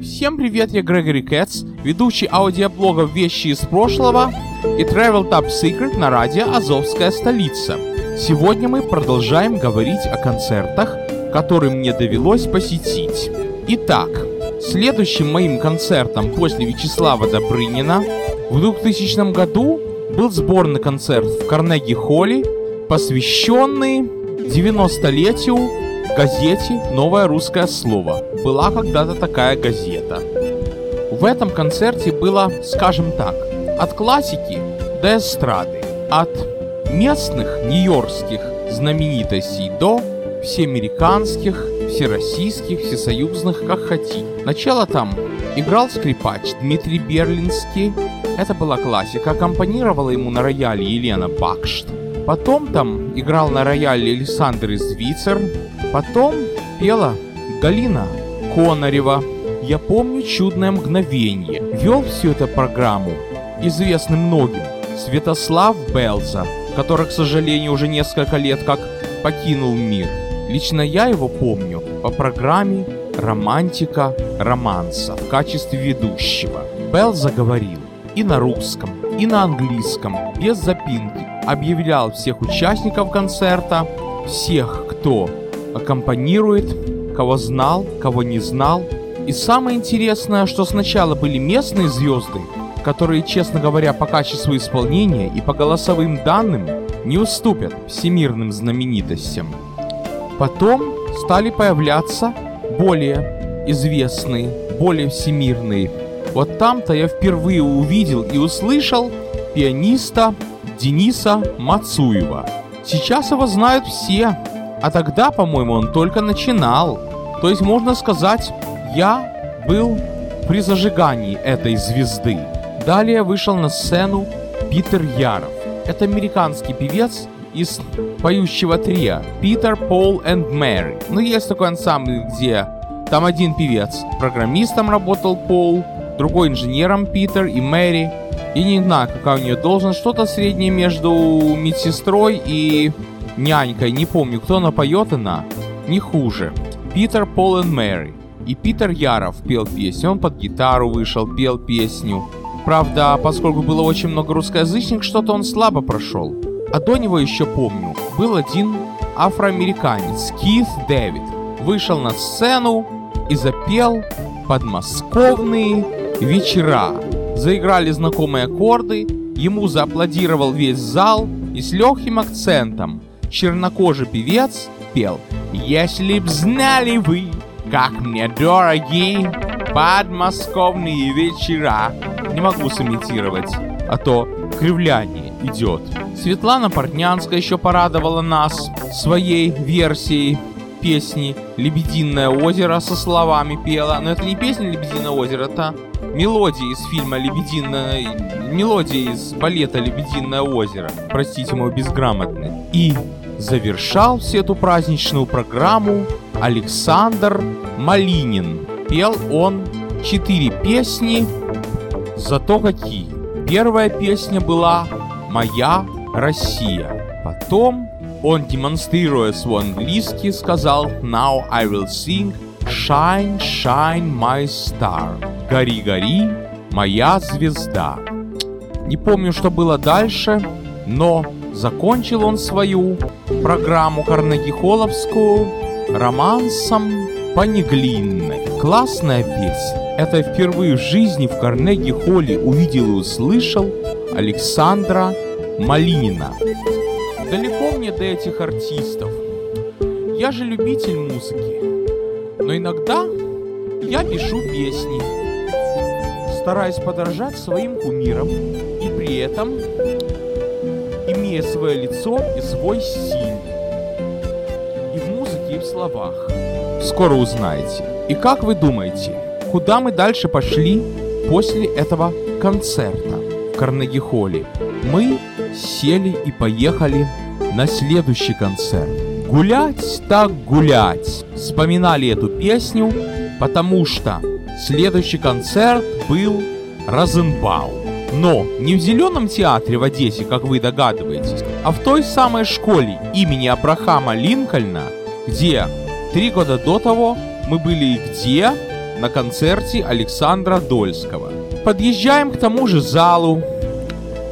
Всем привет, я Грегори Кэтс, ведущий аудиоблогов «Вещи из прошлого» и Travel Top Secret на радио «Азовская столица». Сегодня мы продолжаем говорить о концертах, которые мне довелось посетить. Итак, следующим моим концертом после Вячеслава Добрынина в 2000 году был сборный концерт в Карнеги-холле, посвященный 90-летию газете «Новое русское слово». Была когда-то такая газета. В этом концерте было, скажем так, от классики до эстрады, от местных нью-йоркских знаменитостей до всеамериканских, всероссийских, всесоюзных, как хотите. Начало там играл скрипач Дмитрий Берлинский. Это была классика. Аккомпанировала ему на рояле Елена Бакшт. Потом там играл на рояле Александр Извицер. Потом пела Галина Конарева. Я помню чудное мгновение. Вел всю эту программу, известный многим, Святослав Белза, который, к сожалению, уже несколько лет как покинул мир. Лично я его помню по программе «Романтика романса» в качестве ведущего. Белза говорил и на русском, и на английском, без запинки, объявлял всех участников концерта, всех, кто аккомпанирует, кого знал, кого не знал. И самое интересное, что сначала были местные звезды, которые, честно говоря, по качеству исполнения и по голосовым данным не уступят всемирным знаменитостям. Потом стали появляться более известные, более всемирные. Вот там-то я впервые увидел и услышал пианиста Дениса Мацуева. Сейчас его знают все, а тогда, по-моему, он только начинал. То есть, можно сказать, я был при зажигании этой звезды. Далее вышел на сцену Питер Яров. Это американский певец из поющего трио Питер, Пол и Мэри. Ну, есть такой ансамбль, где там один певец программистом работал Пол, другой инженером Питер и Мэри. И не знаю, какая у нее должность, что-то среднее между медсестрой и нянькой, не помню, кто она поет она, не хуже. Питер, Пол и Мэри. И Питер Яров пел песню, он под гитару вышел, пел песню. Правда, поскольку было очень много русскоязычных, что-то он слабо прошел. А до него еще помню, был один афроамериканец, Кит Дэвид. Вышел на сцену и запел подмосковные вечера. Заиграли знакомые аккорды, ему зааплодировал весь зал и с легким акцентом чернокожий певец пел «Если б знали вы, как мне дороги подмосковные вечера». Не могу сымитировать, а то кривляние идет. Светлана Портнянская еще порадовала нас своей версией песни «Лебединое озеро» со словами пела. Но это не песня «Лебединое озеро», это мелодия из фильма «Лебединое...» Мелодия из балета «Лебединое озеро». Простите мой безграмотный. И завершал всю эту праздничную программу Александр Малинин. Пел он четыре песни, зато какие. Первая песня была «Моя Россия». Потом он, демонстрируя свой английский, сказал «Now I will sing Shine, shine my star». «Гори, гори, моя звезда». Не помню, что было дальше, но закончил он свою программу Карнеги-Холловскую романсом Паниглинной. Классная песня. Это впервые в жизни в Карнеги-Холле увидел и услышал Александра Малинина. Далеко мне до этих артистов. Я же любитель музыки. Но иногда я пишу песни, стараясь подражать своим кумирам и при этом имея свое лицо и свой стиль. Словах. Скоро узнаете. И как вы думаете, куда мы дальше пошли после этого концерта в Карнеги-холле? Мы сели и поехали на следующий концерт. Гулять так гулять. Вспоминали эту песню, потому что следующий концерт был Розенбаум. Но не в Зеленом театре в Одессе, как вы догадываетесь, а в той самой школе имени Абрахама Линкольна, где три года до того мы были где на концерте Александра Дольского. Подъезжаем к тому же залу,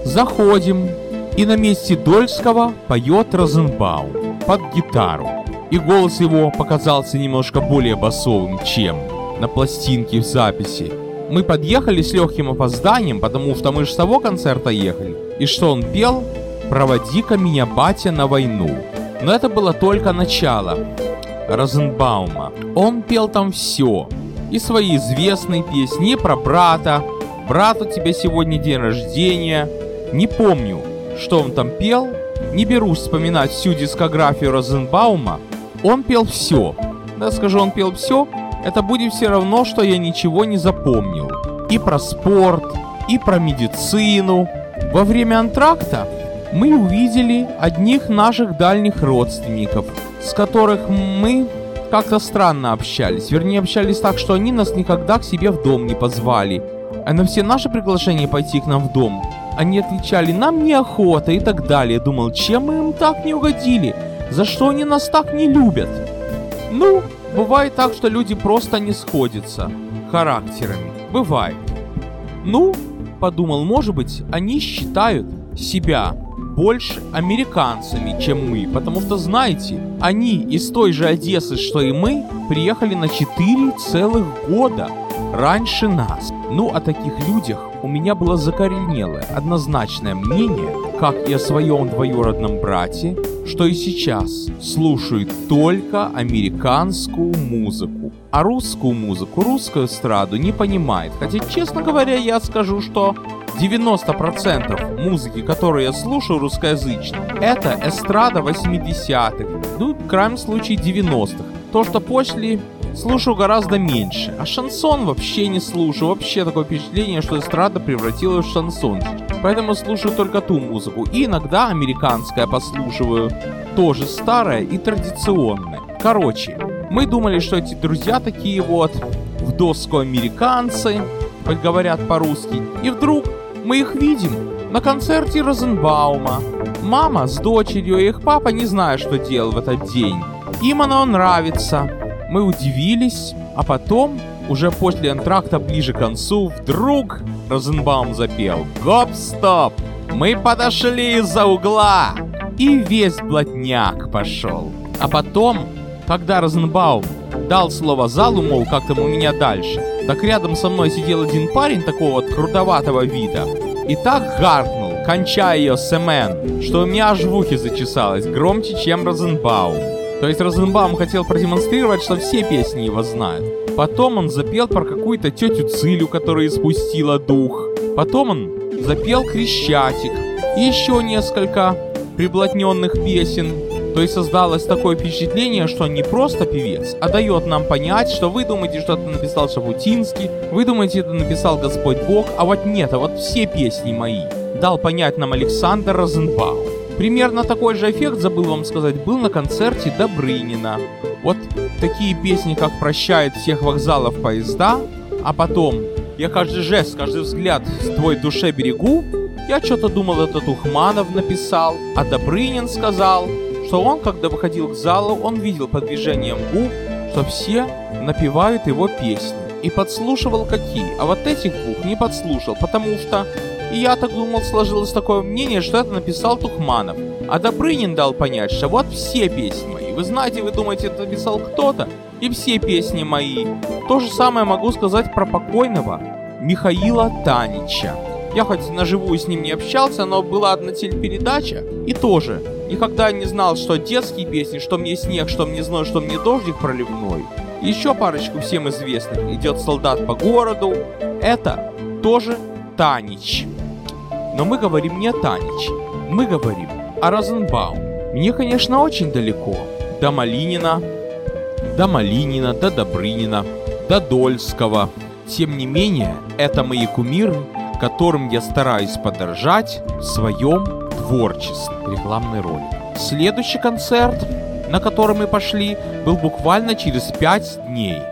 заходим, и на месте Дольского поет Розенбаум под гитару. И голос его показался немножко более басовым, чем на пластинке в записи. Мы подъехали с легким опозданием, потому что мы же с того концерта ехали. И что он пел? «Проводи-ка меня, батя, на войну». Но это было только начало Розенбаума. Он пел там все. И свои известные песни про брата. Брат, у тебя сегодня день рождения. Не помню, что он там пел. Не берусь вспоминать всю дискографию Розенбаума. Он пел все. Да скажу, он пел все, это будет все равно, что я ничего не запомнил. И про спорт, и про медицину. Во время антракта мы увидели одних наших дальних родственников, с которых мы как-то странно общались. Вернее, общались так, что они нас никогда к себе в дом не позвали. А на все наши приглашения пойти к нам в дом, они отвечали, нам неохота и так далее. Думал, чем мы им так не угодили? За что они нас так не любят? Ну, бывает так, что люди просто не сходятся характерами. Бывает. Ну, подумал, может быть, они считают себя больше американцами, чем мы, потому что, знаете, они из той же Одессы, что и мы, приехали на 4 целых года раньше нас. Ну, о таких людях у меня было закоренелое, однозначное мнение, как и о своем двоюродном брате, что и сейчас слушают только американскую музыку, а русскую музыку, русскую эстраду не понимает. Хотя, честно говоря, я скажу, что 90% музыки, которую я слушаю русскоязычной, это эстрада 80-х, ну, в крайнем случае 90-х. То, что после слушаю гораздо меньше. А шансон вообще не слушаю. Вообще такое впечатление, что эстрада превратилась в шансон. Поэтому слушаю только ту музыку. И иногда американская послушиваю. Тоже старая и традиционная. Короче, мы думали, что эти друзья такие вот в доску американцы, говорят по-русски. И вдруг мы их видим на концерте Розенбаума. Мама с дочерью и их папа не знают, что делал в этот день. Им оно нравится. Мы удивились, а потом, уже после антракта ближе к концу, вдруг Розенбаум запел «Гоп-стоп! Мы подошли из-за угла!» И весь блатняк пошел. А потом, когда Розенбаум дал слово залу, мол, как там у меня дальше, так рядом со мной сидел один парень такого вот крутоватого вида, и так гаркнул, кончая ее семен, что у меня аж в ухе зачесалось, громче, чем Розенбаум. То есть Розенбаум хотел продемонстрировать, что все песни его знают. Потом он запел про какую-то тетю Цилю, которая испустила дух. Потом он запел Крещатик. И еще несколько приблотненных песен. То есть создалось такое впечатление, что он не просто певец, а дает нам понять, что вы думаете, что это написал Шабутинский, вы думаете, это написал Господь Бог, а вот нет, а вот все песни мои. Дал понять нам Александр Розенбаум. Примерно такой же эффект, забыл вам сказать, был на концерте Добрынина. Вот такие песни, как «Прощает всех вокзалов поезда», а потом «Я каждый жест, каждый взгляд с твой душе берегу», я что-то думал, это Тухманов написал, а Добрынин сказал, что он, когда выходил к залу, он видел по движениям губ, что все напевают его песни. И подслушивал какие, а вот этих двух не подслушал, потому что и я так думал, сложилось такое мнение, что это написал Тухманов. А Добрынин дал понять, что вот все песни мои. Вы знаете, вы думаете, это написал кто-то? И все песни мои. То же самое могу сказать про покойного Михаила Танича. Я хоть наживую с ним не общался, но была одна телепередача. И тоже, никогда не знал, что детские песни, что мне снег, что мне зной, что мне дождик проливной. Еще парочку всем известных. Идет солдат по городу. Это тоже Танич. Но мы говорим не о Танич, мы говорим о Розенбаум. Мне, конечно, очень далеко. До Малинина, до Малинина, до Добрынина, до Дольского. Тем не менее, это мои кумиры, которым я стараюсь подражать в своем творчестве. Рекламный ролик. Следующий концерт, на который мы пошли, был буквально через 5 дней.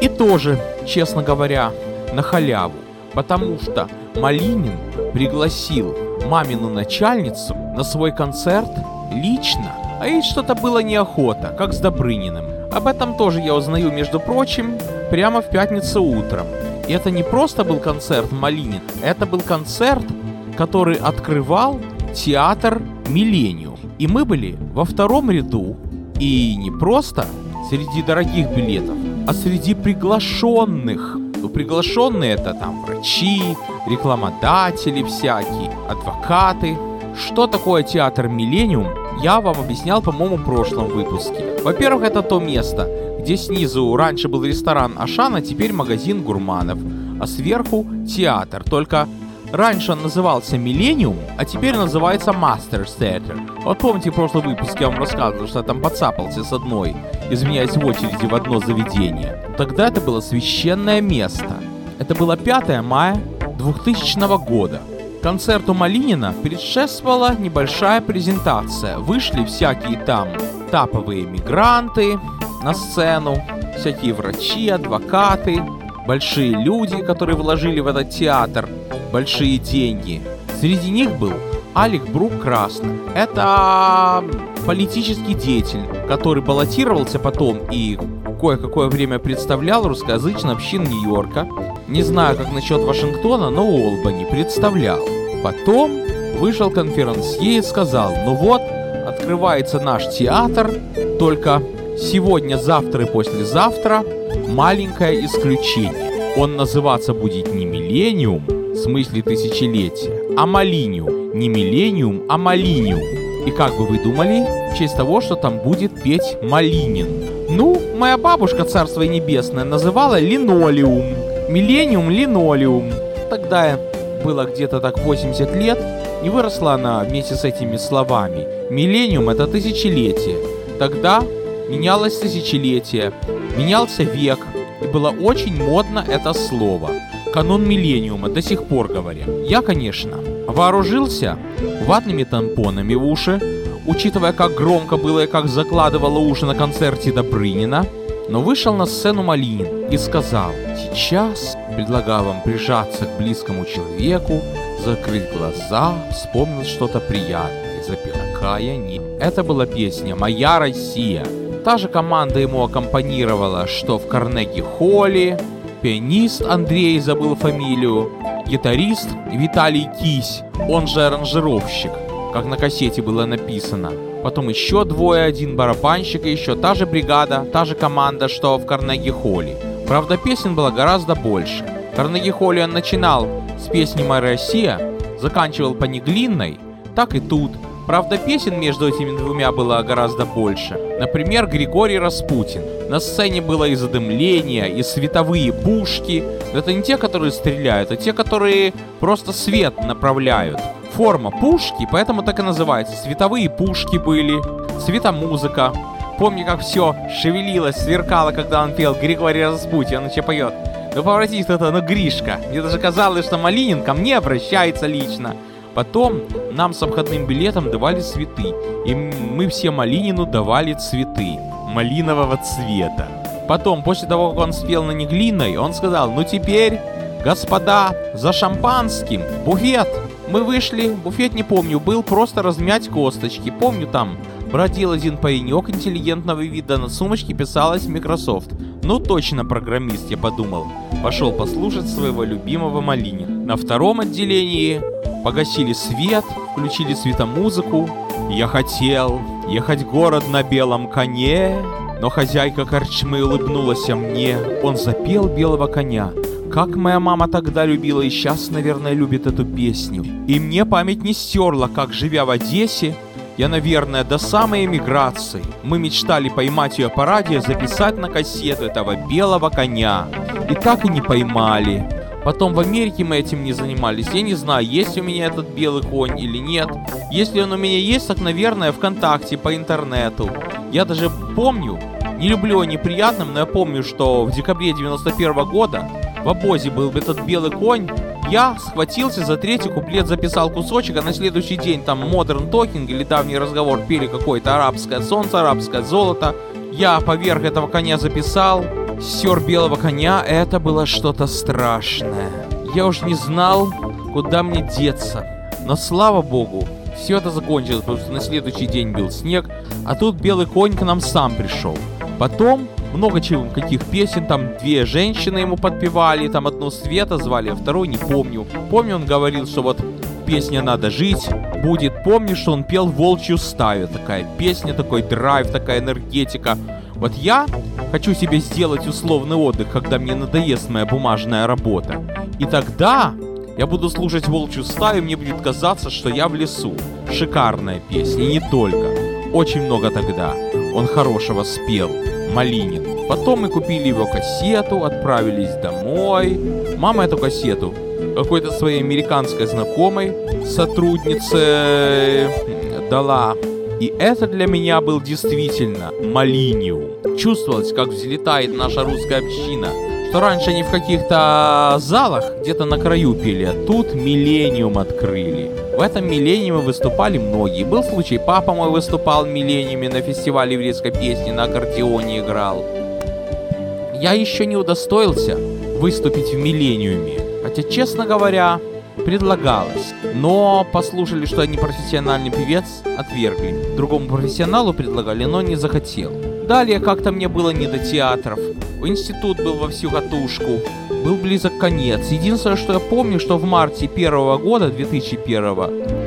И тоже, честно говоря, на халяву потому что Малинин пригласил мамину начальницу на свой концерт лично, а ей что-то было неохота, как с Добрыниным. Об этом тоже я узнаю, между прочим, прямо в пятницу утром. И это не просто был концерт Малинин, это был концерт, который открывал театр «Миллениум». И мы были во втором ряду, и не просто среди дорогих билетов, а среди приглашенных. Ну, приглашенные это там врачи, рекламодатели всякие, адвокаты. Что такое театр «Миллениум», я вам объяснял, по-моему, в прошлом выпуске. Во-первых, это то место, где снизу раньше был ресторан Ашана, теперь магазин гурманов, а сверху театр. Только раньше он назывался Миллениум, а теперь называется Masters Theater. Вот помните, в прошлом выпуске я вам рассказывал, что я там подцапался с одной, изменяясь в очереди в одно заведение. Тогда это было священное место. Это было 5 мая 2000 года. Концерту Малинина предшествовала небольшая презентация. Вышли всякие там таповые мигранты на сцену, всякие врачи, адвокаты, большие люди, которые вложили в этот театр большие деньги. Среди них был Алик Брук Красный. Это политический деятель, который баллотировался потом и кое-какое время представлял русскоязычную общину Нью-Йорка. Не знаю, как насчет Вашингтона, но Уолбани представлял. Потом вышел конферансье и сказал, ну вот, открывается наш театр, только сегодня, завтра и послезавтра маленькое исключение. Он называться будет не «Миллениум», в смысле тысячелетия, а «Малиниум». Не «Миллениум», а «Малиниум». И как бы вы думали, в честь того, что там будет петь Малинин. Ну, моя бабушка, царство небесное, называла линолеум. Миллениум линолеум. Тогда было где-то так 80 лет, не выросла она вместе с этими словами. Миллениум — это тысячелетие. Тогда менялось тысячелетие, менялся век, и было очень модно это слово. Канон миллениума до сих пор говорят. Я, конечно, вооружился ватными тампонами в уши, учитывая, как громко было и как закладывало уши на концерте Добрынина, но вышел на сцену Малинин и сказал, сейчас предлагаю вам прижаться к близкому человеку, закрыть глаза, вспомнить что-то приятное и запел «Какая не...» Это была песня «Моя Россия». Та же команда ему аккомпанировала, что в Карнеги-Холле, пианист Андрей забыл фамилию, гитарист Виталий Кись, он же аранжировщик, как на кассете было написано. Потом еще двое, один барабанщик и еще та же бригада, та же команда, что в Карнеги-Холле. Правда, песен было гораздо больше. Карнеги-Холле он начинал с песни «Моя Россия», заканчивал по неглинной, так и тут. Правда, песен между этими двумя было гораздо больше. Например, Григорий Распутин. На сцене было и задымление, и световые пушки. Это не те, которые стреляют, а те, которые просто свет направляют. Форма пушки, поэтому так и называется. Световые пушки были, светомузыка. Помню, как все шевелилось, сверкало, когда он пел Григорий Распутин, он еще поет. Ну, поворотись это, ну, Гришка. Мне даже казалось, что Малинин ко мне обращается лично. Потом нам с обходным билетом давали цветы, и мы все Малинину давали цветы малинового цвета. Потом, после того, как он спел на Неглиной, он сказал, ну теперь, господа, за шампанским, буфет. Мы вышли, буфет не помню, был просто размять косточки. Помню там, бродил один паренек интеллигентного вида, на сумочке писалось Microsoft. Ну точно программист, я подумал. Пошел послушать своего любимого Малинина. На втором отделении Погасили свет, включили светомузыку. Я хотел ехать город на белом коне, но хозяйка корчмы улыбнулась мне. Он запел белого коня. Как моя мама тогда любила и сейчас, наверное, любит эту песню. И мне память не стерла, как, живя в Одессе, я, наверное, до самой эмиграции мы мечтали поймать ее по радио, записать на кассету этого белого коня. И так и не поймали. Потом в Америке мы этим не занимались. Я не знаю, есть у меня этот белый конь или нет. Если он у меня есть, так, наверное, ВКонтакте, по интернету. Я даже помню, не люблю о неприятном, но я помню, что в декабре 91 -го года в обозе был этот белый конь. Я схватился за третий куплет, записал кусочек, а на следующий день там Modern Talking или давний разговор пели какое-то арабское солнце, арабское золото. Я поверх этого коня записал, Сер белого коня — это было что-то страшное. Я уж не знал, куда мне деться. Но слава богу, все это закончилось, потому что на следующий день был снег, а тут белый конь к нам сам пришел. Потом много чего, каких песен, там две женщины ему подпевали, там одну Света звали, а вторую не помню. Помню, он говорил, что вот песня «Надо жить» будет. Помню, что он пел «Волчью стаю». Такая песня, такой драйв, такая энергетика. Вот я хочу себе сделать условный отдых, когда мне надоест моя бумажная работа. И тогда я буду слушать «Волчью стаю», и мне будет казаться, что я в лесу. Шикарная песня, и не только. Очень много тогда. Он хорошего спел. Малинин. Потом мы купили его кассету, отправились домой. Мама эту кассету какой-то своей американской знакомой, сотруднице дала. И это для меня был действительно малиниум. Чувствовалось, как взлетает наша русская община. Что раньше они в каких-то залах где-то на краю пели, а тут миллениум открыли. В этом миллениуме выступали многие. Был случай, папа мой выступал в миллениуме на фестивале еврейской песни, на аккордеоне играл. Я еще не удостоился выступить в миллениуме. Хотя, честно говоря, предлагалось. Но послушали, что я не профессиональный певец, отвергли. Другому профессионалу предлагали, но не захотел. Далее как-то мне было не до театров. Институт был во всю катушку. Был близок конец. Единственное, что я помню, что в марте первого года, 2001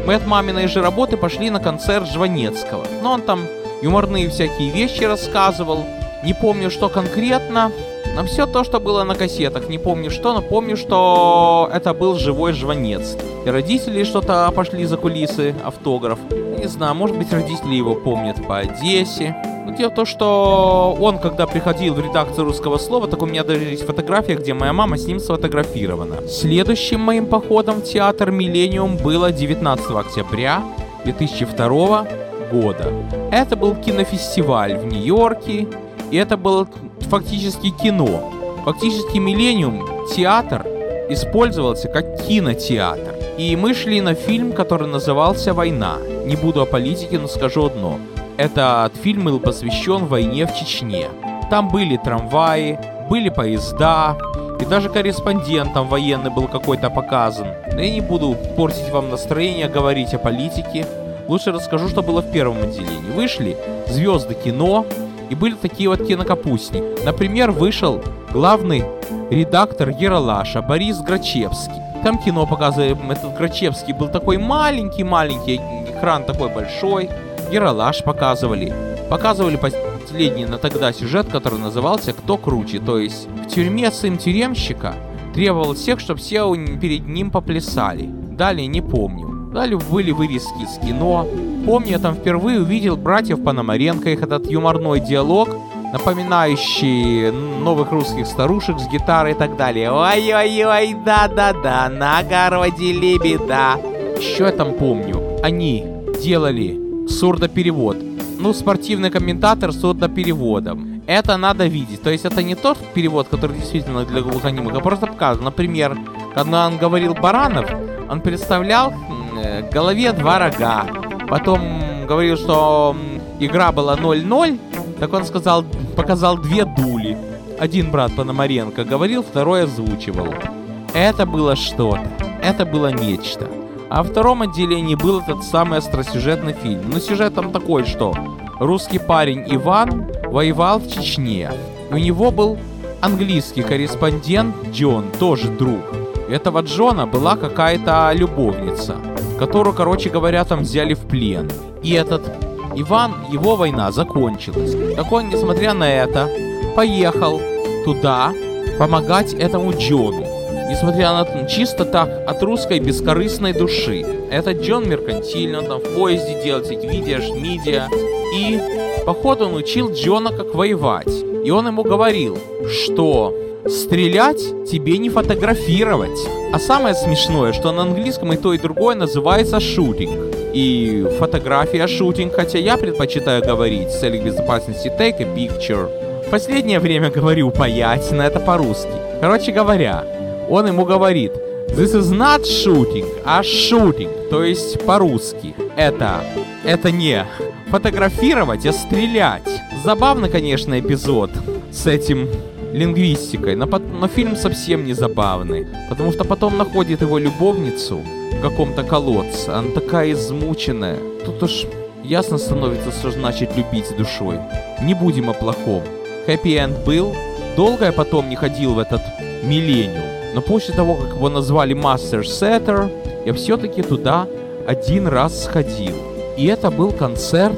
мы от маминой же работы пошли на концерт Жванецкого. Но он там юморные всякие вещи рассказывал. Не помню, что конкретно, но все то, что было на кассетах, не помню что, но помню, что это был живой жванец. И родители что-то пошли за кулисы, автограф. Не знаю, может быть родители его помнят по Одессе. Но дело в том, что он, когда приходил в редакцию русского слова, так у меня даже есть фотография, где моя мама с ним сфотографирована. Следующим моим походом в театр Миллениум было 19 октября 2002 года. Это был кинофестиваль в Нью-Йорке, и это было фактически кино. Фактически Миллениум, театр, использовался как кинотеатр. И мы шли на фильм, который назывался «Война». Не буду о политике, но скажу одно. Этот фильм был посвящен войне в Чечне. Там были трамваи, были поезда, и даже корреспондентом военный был какой-то показан. Но я не буду портить вам настроение, говорить о политике. Лучше расскажу, что было в первом отделении. Вышли звезды кино, и были такие вот кинокапустни. Например, вышел главный редактор Ералаша Борис Грачевский. Там кино показываем, этот Грачевский был такой маленький-маленький, экран такой большой. Ералаш показывали. Показывали последний на тогда сюжет, который назывался «Кто круче?». То есть в тюрьме сын тюремщика требовал всех, чтобы все перед ним поплясали. Далее не помню. Далее были вырезки из кино. Помню, я там впервые увидел братьев Пономаренко, их этот юморной диалог, напоминающий новых русских старушек с гитарой и так далее. Ой-ой-ой, да-да-да, на огороде лебеда. Еще я там помню, они делали сурдоперевод. Ну, спортивный комментатор с сурдопереводом. Это надо видеть. То есть это не тот перевод, который действительно для глухонемых, а просто показан. Например, когда он говорил Баранов, он представлял Э, голове два рога. Потом говорил, что игра была 0-0, так он сказал, показал две дули. Один брат Пономаренко говорил, второй озвучивал. Это было что-то. Это было нечто. А во втором отделении был этот самый остросюжетный фильм. Но сюжет там такой, что русский парень Иван воевал в Чечне. У него был английский корреспондент Джон, тоже друг. У этого Джона была какая-то любовница которую, короче говоря, там взяли в плен. И этот Иван, его война закончилась. Так он, несмотря на это, поехал туда помогать этому Джону. Несмотря на чисто так, от русской бескорыстной души. Этот Джон меркантильный, он там в поезде делает эти видео, шмидия. И, походу, он учил Джона, как воевать. И он ему говорил, что Стрелять тебе не фотографировать. А самое смешное, что на английском и то, и другое называется шутинг. И фотография шутинг, хотя я предпочитаю говорить с целью безопасности take a picture. В последнее время говорю паять, но это по-русски. Короче говоря, он ему говорит, This is not shooting, а shooting, то есть по-русски. Это, это не фотографировать, а стрелять. Забавно, конечно, эпизод с этим лингвистикой, но, но фильм совсем не забавный, потому что потом находит его любовницу в каком-то колодце, она такая измученная. Тут уж ясно становится, что значит любить душой. Не будем о плохом. End был. Долго я потом не ходил в этот Миллениум. Но после того, как его назвали Master Setter, я все-таки туда один раз сходил. И это был концерт,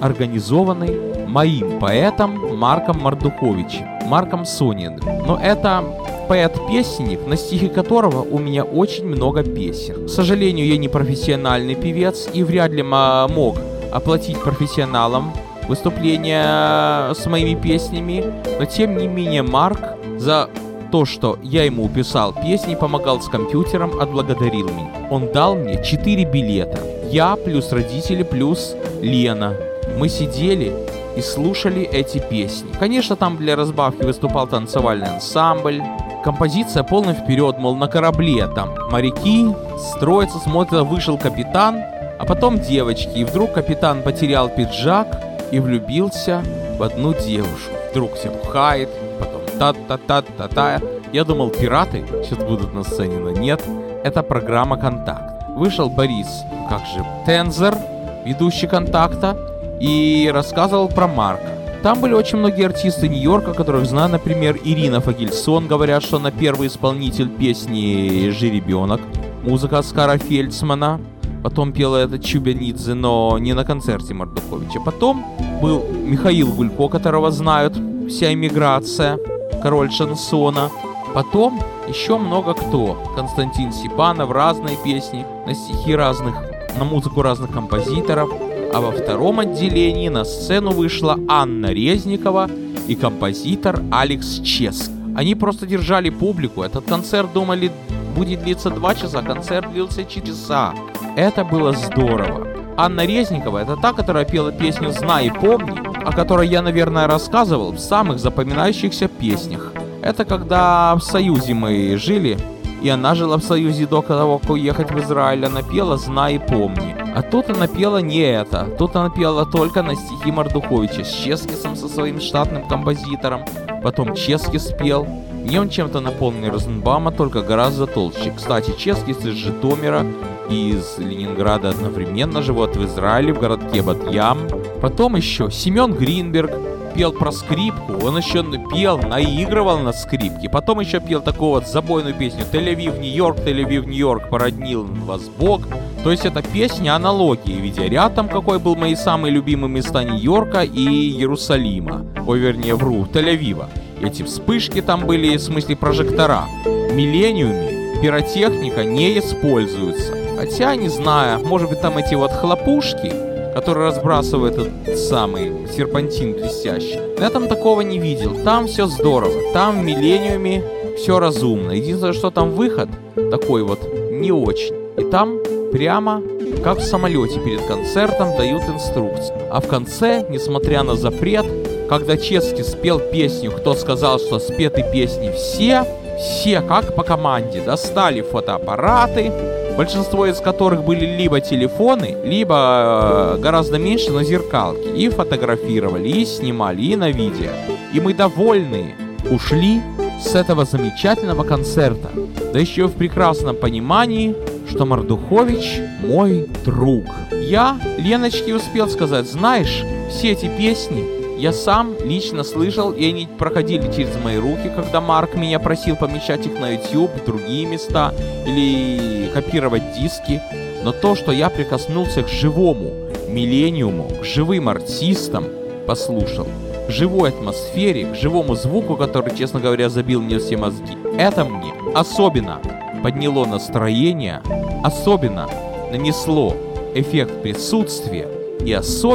организованный моим поэтом Марком Мардуховичем, Марком Сониным. Но это поэт-песенник, на стихи которого у меня очень много песен. К сожалению, я не профессиональный певец и вряд ли мог оплатить профессионалам выступление с моими песнями, но тем не менее Марк за то, что я ему писал песни, помогал с компьютером, отблагодарил меня. Он дал мне 4 билета. Я плюс родители плюс Лена. Мы сидели и слушали эти песни. Конечно, там для разбавки выступал танцевальный ансамбль. Композиция полный вперед, мол, на корабле там моряки строятся, смотрят, вышел капитан, а потом девочки. И вдруг капитан потерял пиджак и влюбился в одну девушку. Вдруг все пухает, потом та-та-та-та-та. Я думал, пираты сейчас будут на сцене, но нет. Это программа «Контакт». Вышел Борис, как же, Тензер, ведущий «Контакта», и рассказывал про Марка. Там были очень многие артисты Нью-Йорка, которых знаю, например, Ирина Фагельсон, говорят, что она первый исполнитель песни «Жеребенок», музыка Оскара Фельдсмана, потом пела это Чубянидзе, но не на концерте Мордуховича. Потом был Михаил Гулько, которого знают вся иммиграция, король шансона. Потом еще много кто. Константин Сипанов, разные песни, на стихи разных, на музыку разных композиторов. А во втором отделении на сцену вышла Анна Резникова и композитор Алекс Ческ. Они просто держали публику. Этот концерт думали будет длиться два часа, концерт длился часа. Это было здорово. Анна Резникова — это та, которая пела песню «Знай и помни», о которой я, наверное, рассказывал в самых запоминающихся песнях. Это когда в Союзе мы жили, и она жила в Союзе до того, как уехать в Израиль. Она пела «Знай и помни». А тут она пела не это. Тут она пела только на стихи Мордуховича с Ческисом со своим штатным композитором. Потом Ческис спел. Мне он чем-то напомнил Розенбаума, только гораздо толще. Кстати, Ческис из Житомира и из Ленинграда одновременно живут в Израиле, в городке Батьям. Потом еще Семен Гринберг, пел про скрипку, он еще пел, наигрывал на скрипке. Потом еще пел такую вот забойную песню «Тель-Авив, Нью-Йорк, Тель-Авив, Нью-Йорк, породнил вас Бог». То есть это песня аналогии, видя ряд там какой был мои самые любимые места Нью-Йорка и Иерусалима. Ой, вернее, вру, Тель-Авива. Эти вспышки там были, в смысле прожектора. В Миллениуме пиротехника не используется. Хотя, не знаю, может быть там эти вот хлопушки, который разбрасывает этот самый серпантин блестящий. Я там такого не видел. Там все здорово. Там в Миллениуме все разумно. Единственное, что там выход такой вот не очень. И там прямо как в самолете перед концертом дают инструкции. А в конце, несмотря на запрет, когда Чески спел песню «Кто сказал, что спеты песни все», все, как по команде, достали фотоаппараты, большинство из которых были либо телефоны, либо э, гораздо меньше, но зеркалки. И фотографировали, и снимали, и на видео. И мы довольные ушли с этого замечательного концерта. Да еще в прекрасном понимании, что Мордухович мой друг. Я Леночке успел сказать, знаешь, все эти песни я сам лично слышал, и они проходили через мои руки, когда Марк меня просил помещать их на YouTube, другие места или копировать диски. Но то, что я прикоснулся к живому миллениуму, к живым артистам, послушал, к живой атмосфере, к живому звуку, который, честно говоря, забил мне все мозги, это мне особенно подняло настроение, особенно нанесло эффект присутствия и особенно